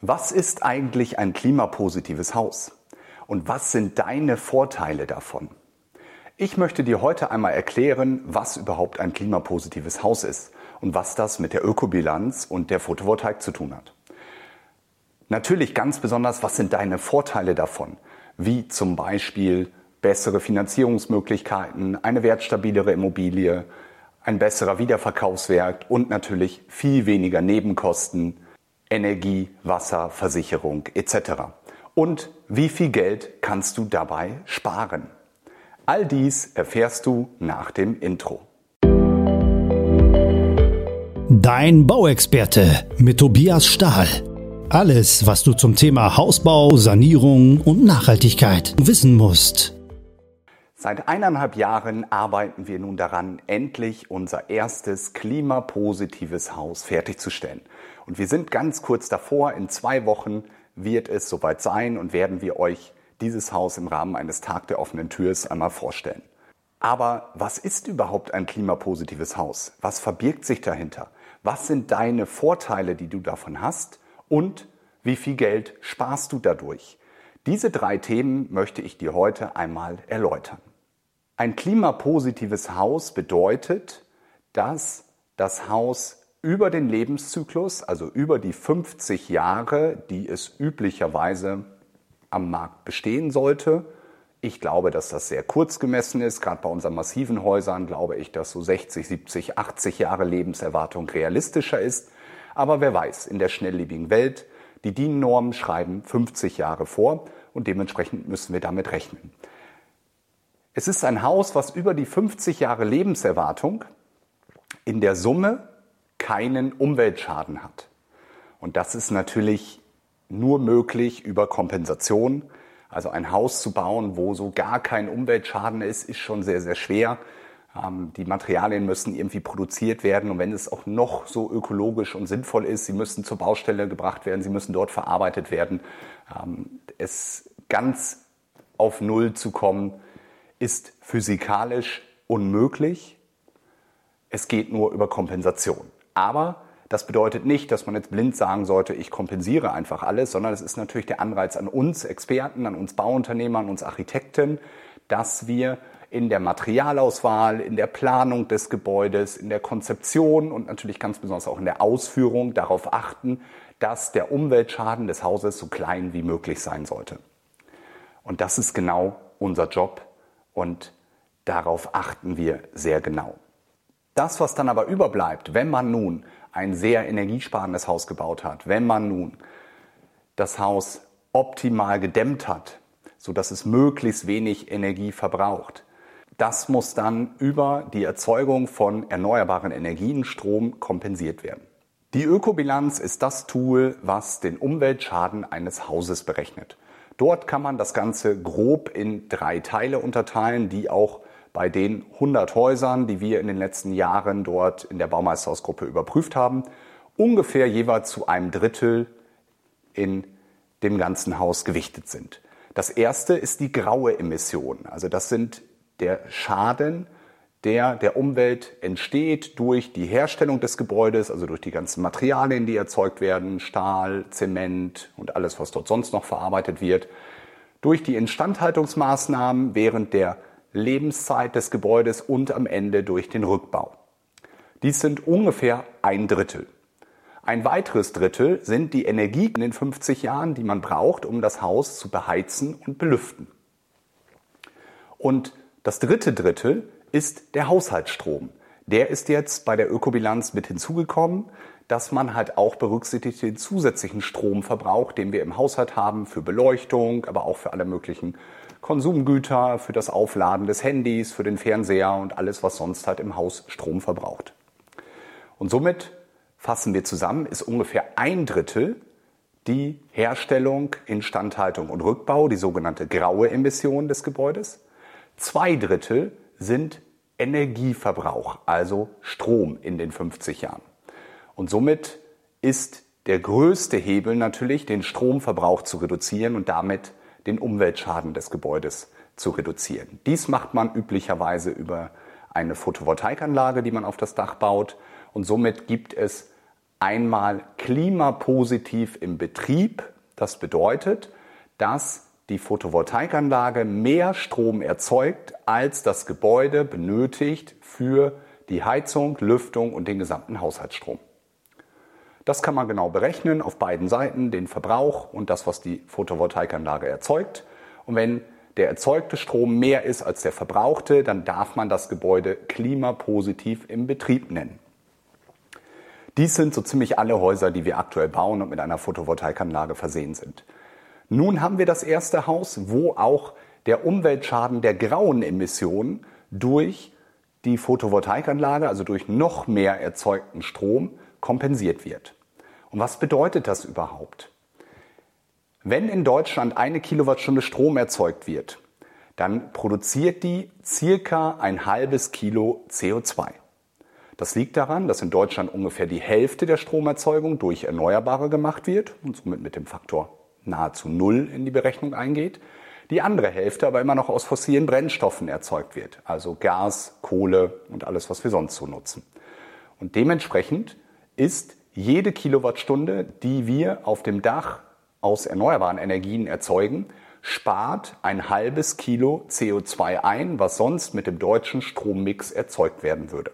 Was ist eigentlich ein klimapositives Haus? Und was sind deine Vorteile davon? Ich möchte dir heute einmal erklären, was überhaupt ein klimapositives Haus ist und was das mit der Ökobilanz und der Photovoltaik zu tun hat. Natürlich ganz besonders, was sind deine Vorteile davon? Wie zum Beispiel bessere Finanzierungsmöglichkeiten, eine wertstabilere Immobilie, ein besserer Wiederverkaufswert und natürlich viel weniger Nebenkosten, Energie, Wasser, Versicherung etc. Und wie viel Geld kannst du dabei sparen? All dies erfährst du nach dem Intro. Dein Bauexperte mit Tobias Stahl. Alles, was du zum Thema Hausbau, Sanierung und Nachhaltigkeit wissen musst. Seit eineinhalb Jahren arbeiten wir nun daran, endlich unser erstes klimapositives Haus fertigzustellen. Und wir sind ganz kurz davor. In zwei Wochen wird es soweit sein und werden wir euch dieses Haus im Rahmen eines Tag der offenen Türs einmal vorstellen. Aber was ist überhaupt ein klimapositives Haus? Was verbirgt sich dahinter? Was sind deine Vorteile, die du davon hast? Und wie viel Geld sparst du dadurch? Diese drei Themen möchte ich dir heute einmal erläutern. Ein klimapositives Haus bedeutet, dass das Haus über den Lebenszyklus, also über die 50 Jahre, die es üblicherweise am Markt bestehen sollte. Ich glaube, dass das sehr kurz gemessen ist. Gerade bei unseren massiven Häusern glaube ich, dass so 60, 70, 80 Jahre Lebenserwartung realistischer ist. Aber wer weiß, in der schnelllebigen Welt, die DIN-Normen schreiben 50 Jahre vor und dementsprechend müssen wir damit rechnen. Es ist ein Haus, was über die 50 Jahre Lebenserwartung in der Summe keinen Umweltschaden hat. Und das ist natürlich nur möglich über Kompensation. Also ein Haus zu bauen, wo so gar kein Umweltschaden ist, ist schon sehr, sehr schwer. Ähm, die Materialien müssen irgendwie produziert werden und wenn es auch noch so ökologisch und sinnvoll ist, sie müssen zur Baustelle gebracht werden, sie müssen dort verarbeitet werden. Ähm, es ganz auf Null zu kommen, ist physikalisch unmöglich. Es geht nur über Kompensation. Aber das bedeutet nicht, dass man jetzt blind sagen sollte, ich kompensiere einfach alles, sondern es ist natürlich der Anreiz an uns Experten, an uns Bauunternehmer, an uns Architekten, dass wir in der Materialauswahl, in der Planung des Gebäudes, in der Konzeption und natürlich ganz besonders auch in der Ausführung darauf achten, dass der Umweltschaden des Hauses so klein wie möglich sein sollte. Und das ist genau unser Job und darauf achten wir sehr genau. Das, was dann aber überbleibt, wenn man nun ein sehr energiesparendes Haus gebaut hat, wenn man nun das Haus optimal gedämmt hat, so dass es möglichst wenig Energie verbraucht, das muss dann über die Erzeugung von erneuerbaren Energien, Strom, kompensiert werden. Die Ökobilanz ist das Tool, was den Umweltschaden eines Hauses berechnet. Dort kann man das Ganze grob in drei Teile unterteilen, die auch bei den 100 Häusern, die wir in den letzten Jahren dort in der Baumeisterhausgruppe überprüft haben, ungefähr jeweils zu einem Drittel in dem ganzen Haus gewichtet sind. Das erste ist die graue Emission. Also das sind der Schaden, der der Umwelt entsteht durch die Herstellung des Gebäudes, also durch die ganzen Materialien, die erzeugt werden, Stahl, Zement und alles, was dort sonst noch verarbeitet wird, durch die Instandhaltungsmaßnahmen während der Lebenszeit des Gebäudes und am Ende durch den Rückbau. Dies sind ungefähr ein Drittel. Ein weiteres Drittel sind die Energie in den 50 Jahren, die man braucht, um das Haus zu beheizen und belüften. Und das dritte Drittel ist der Haushaltsstrom. Der ist jetzt bei der Ökobilanz mit hinzugekommen, dass man halt auch berücksichtigt den zusätzlichen Stromverbrauch, den wir im Haushalt haben für Beleuchtung, aber auch für alle möglichen Konsumgüter, für das Aufladen des Handys, für den Fernseher und alles, was sonst halt im Haus Strom verbraucht. Und somit fassen wir zusammen, ist ungefähr ein Drittel die Herstellung, Instandhaltung und Rückbau, die sogenannte graue Emission des Gebäudes. Zwei Drittel sind Energieverbrauch, also Strom in den 50 Jahren. Und somit ist der größte Hebel natürlich, den Stromverbrauch zu reduzieren und damit den Umweltschaden des Gebäudes zu reduzieren. Dies macht man üblicherweise über eine Photovoltaikanlage, die man auf das Dach baut. Und somit gibt es einmal klimapositiv im Betrieb. Das bedeutet, dass die Photovoltaikanlage mehr Strom erzeugt, als das Gebäude benötigt für die Heizung, Lüftung und den gesamten Haushaltsstrom. Das kann man genau berechnen auf beiden Seiten, den Verbrauch und das, was die Photovoltaikanlage erzeugt. Und wenn der erzeugte Strom mehr ist als der verbrauchte, dann darf man das Gebäude klimapositiv im Betrieb nennen. Dies sind so ziemlich alle Häuser, die wir aktuell bauen und mit einer Photovoltaikanlage versehen sind. Nun haben wir das erste Haus, wo auch der Umweltschaden der grauen Emissionen durch die Photovoltaikanlage, also durch noch mehr erzeugten Strom, kompensiert wird. Und was bedeutet das überhaupt? Wenn in Deutschland eine Kilowattstunde Strom erzeugt wird, dann produziert die circa ein halbes Kilo CO2. Das liegt daran, dass in Deutschland ungefähr die Hälfte der Stromerzeugung durch Erneuerbare gemacht wird und somit mit dem Faktor nahezu null in die Berechnung eingeht. Die andere Hälfte aber immer noch aus fossilen Brennstoffen erzeugt wird, also Gas, Kohle und alles, was wir sonst so nutzen. Und dementsprechend ist jede Kilowattstunde, die wir auf dem Dach aus erneuerbaren Energien erzeugen, spart ein halbes Kilo CO2 ein, was sonst mit dem deutschen Strommix erzeugt werden würde.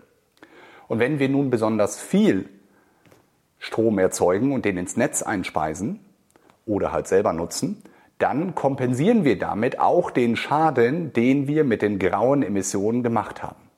Und wenn wir nun besonders viel Strom erzeugen und den ins Netz einspeisen oder halt selber nutzen, dann kompensieren wir damit auch den Schaden, den wir mit den grauen Emissionen gemacht haben.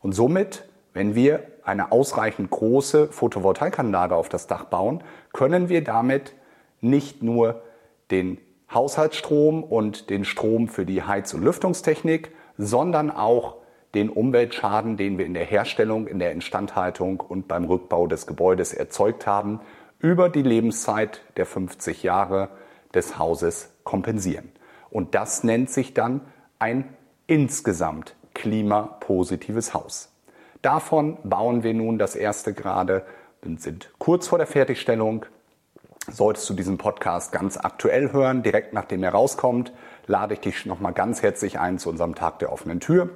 Und somit, wenn wir eine ausreichend große Photovoltaikanlage auf das Dach bauen, können wir damit nicht nur den Haushaltsstrom und den Strom für die Heiz- und Lüftungstechnik, sondern auch den Umweltschaden, den wir in der Herstellung, in der Instandhaltung und beim Rückbau des Gebäudes erzeugt haben, über die Lebenszeit der 50 Jahre des Hauses kompensieren. Und das nennt sich dann ein insgesamt klimapositives Haus. Davon bauen wir nun das erste gerade und sind kurz vor der Fertigstellung. Solltest du diesen Podcast ganz aktuell hören, direkt nachdem er rauskommt, lade ich dich nochmal ganz herzlich ein zu unserem Tag der offenen Tür.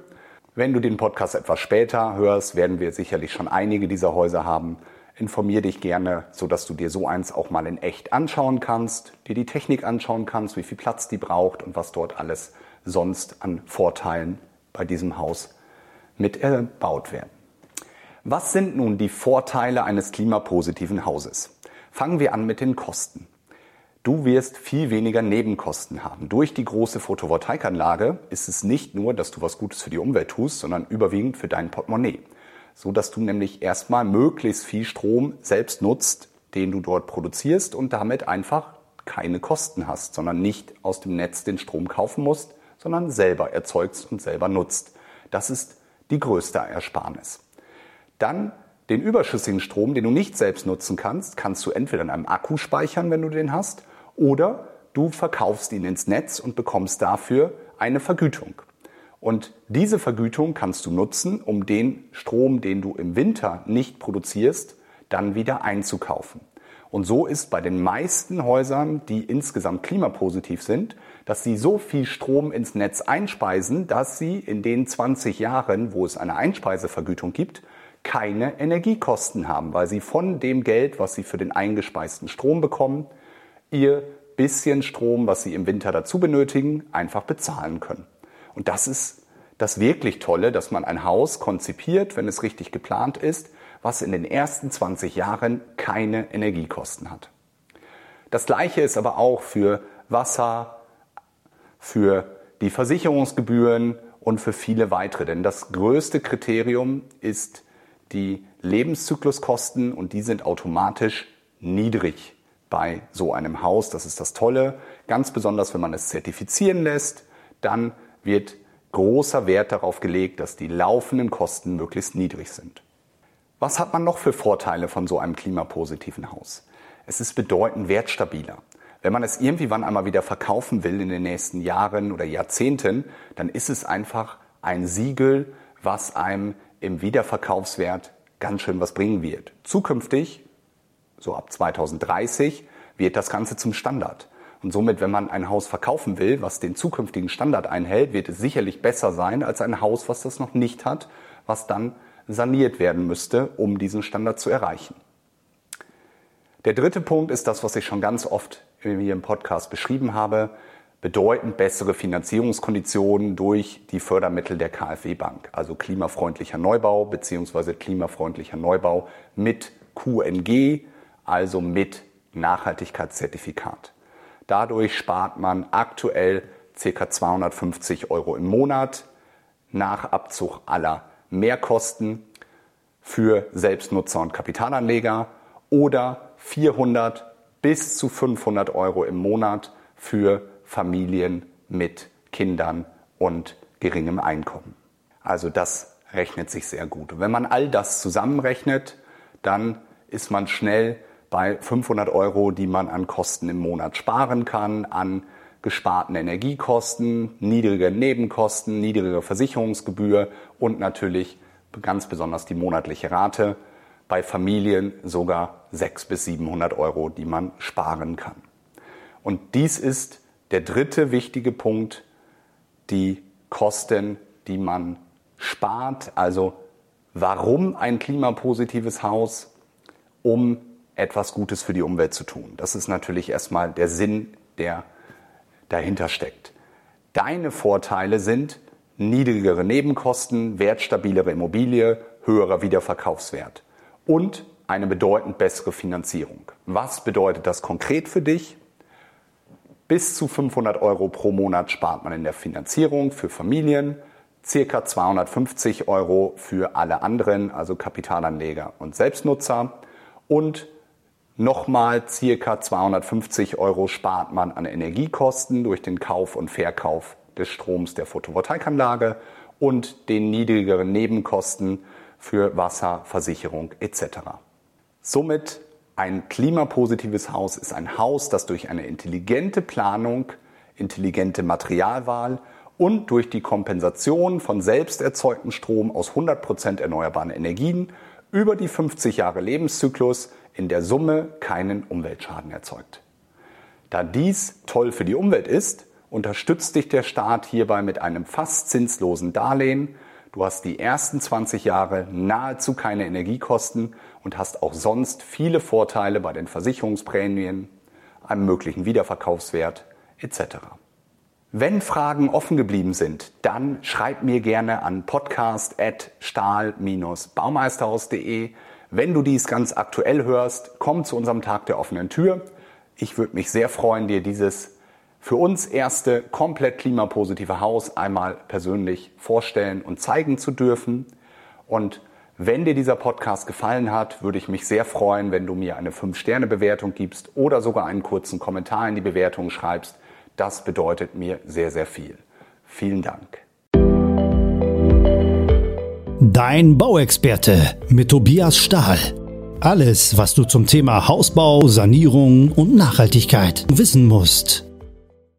Wenn du den Podcast etwas später hörst, werden wir sicherlich schon einige dieser Häuser haben. Informier dich gerne, sodass du dir so eins auch mal in echt anschauen kannst, dir die Technik anschauen kannst, wie viel Platz die braucht und was dort alles sonst an Vorteilen bei diesem Haus mit erbaut werden. Was sind nun die Vorteile eines klimapositiven Hauses? Fangen wir an mit den Kosten. Du wirst viel weniger Nebenkosten haben. Durch die große Photovoltaikanlage ist es nicht nur, dass du was Gutes für die Umwelt tust, sondern überwiegend für dein Portemonnaie. So dass du nämlich erstmal möglichst viel Strom selbst nutzt, den du dort produzierst und damit einfach keine Kosten hast, sondern nicht aus dem Netz den Strom kaufen musst, sondern selber erzeugst und selber nutzt. Das ist die größte Ersparnis. Dann den überschüssigen Strom, den du nicht selbst nutzen kannst, kannst du entweder in einem Akku speichern, wenn du den hast, oder du verkaufst ihn ins Netz und bekommst dafür eine Vergütung. Und diese Vergütung kannst du nutzen, um den Strom, den du im Winter nicht produzierst, dann wieder einzukaufen. Und so ist bei den meisten Häusern, die insgesamt klimapositiv sind, dass sie so viel Strom ins Netz einspeisen, dass sie in den 20 Jahren, wo es eine Einspeisevergütung gibt, keine Energiekosten haben, weil sie von dem Geld, was sie für den eingespeisten Strom bekommen, ihr bisschen Strom, was sie im Winter dazu benötigen, einfach bezahlen können. Und das ist das wirklich Tolle, dass man ein Haus konzipiert, wenn es richtig geplant ist, was in den ersten 20 Jahren keine Energiekosten hat. Das gleiche ist aber auch für Wasser, für die Versicherungsgebühren und für viele weitere. Denn das größte Kriterium ist die Lebenszykluskosten und die sind automatisch niedrig bei so einem Haus. Das ist das Tolle. Ganz besonders, wenn man es zertifizieren lässt, dann wird großer Wert darauf gelegt, dass die laufenden Kosten möglichst niedrig sind. Was hat man noch für Vorteile von so einem klimapositiven Haus? Es ist bedeutend wertstabiler. Wenn man es irgendwie wann einmal wieder verkaufen will in den nächsten Jahren oder Jahrzehnten, dann ist es einfach ein Siegel, was einem im Wiederverkaufswert ganz schön was bringen wird. Zukünftig so ab 2030 wird das Ganze zum Standard. Und somit, wenn man ein Haus verkaufen will, was den zukünftigen Standard einhält, wird es sicherlich besser sein als ein Haus, was das noch nicht hat, was dann saniert werden müsste, um diesen Standard zu erreichen. Der dritte Punkt ist das, was ich schon ganz oft hier im Podcast beschrieben habe, bedeutend bessere Finanzierungskonditionen durch die Fördermittel der KfW Bank, also klimafreundlicher Neubau bzw. klimafreundlicher Neubau mit QNG, also mit Nachhaltigkeitszertifikat. Dadurch spart man aktuell ca. 250 Euro im Monat nach Abzug aller Mehrkosten für Selbstnutzer und Kapitalanleger oder 400 bis zu 500 Euro im Monat für Familien mit Kindern und geringem Einkommen. Also das rechnet sich sehr gut. wenn man all das zusammenrechnet, dann ist man schnell bei 500 Euro, die man an Kosten im Monat sparen kann, an gesparten Energiekosten, niedrige Nebenkosten, niedrige Versicherungsgebühr und natürlich ganz besonders die monatliche Rate. Bei Familien sogar 600 bis 700 Euro, die man sparen kann. Und dies ist der dritte wichtige Punkt, die Kosten, die man spart. Also warum ein klimapositives Haus? Um etwas Gutes für die Umwelt zu tun. Das ist natürlich erstmal der Sinn, der dahinter steckt. Deine Vorteile sind niedrigere Nebenkosten, wertstabilere Immobilie, höherer Wiederverkaufswert und eine bedeutend bessere Finanzierung. Was bedeutet das konkret für dich? Bis zu 500 Euro pro Monat spart man in der Finanzierung für Familien, circa 250 Euro für alle anderen, also Kapitalanleger und Selbstnutzer und Nochmal circa 250 Euro spart man an Energiekosten durch den Kauf und Verkauf des Stroms der Photovoltaikanlage und den niedrigeren Nebenkosten für Wasser, Versicherung etc. Somit ein klimapositives Haus ist ein Haus, das durch eine intelligente Planung, intelligente Materialwahl und durch die Kompensation von selbst erzeugtem Strom aus 100% erneuerbaren Energien über die 50 Jahre Lebenszyklus in der Summe keinen Umweltschaden erzeugt. Da dies toll für die Umwelt ist, unterstützt dich der Staat hierbei mit einem fast zinslosen Darlehen. Du hast die ersten 20 Jahre nahezu keine Energiekosten und hast auch sonst viele Vorteile bei den Versicherungsprämien, einem möglichen Wiederverkaufswert etc. Wenn Fragen offen geblieben sind, dann schreib mir gerne an podcast.stahl-baumeisterhaus.de. Wenn du dies ganz aktuell hörst, komm zu unserem Tag der offenen Tür. Ich würde mich sehr freuen, dir dieses für uns erste komplett klimapositive Haus einmal persönlich vorstellen und zeigen zu dürfen. Und wenn dir dieser Podcast gefallen hat, würde ich mich sehr freuen, wenn du mir eine 5-Sterne-Bewertung gibst oder sogar einen kurzen Kommentar in die Bewertung schreibst. Das bedeutet mir sehr, sehr viel. Vielen Dank. Dein Bauexperte mit Tobias Stahl. Alles, was du zum Thema Hausbau, Sanierung und Nachhaltigkeit wissen musst.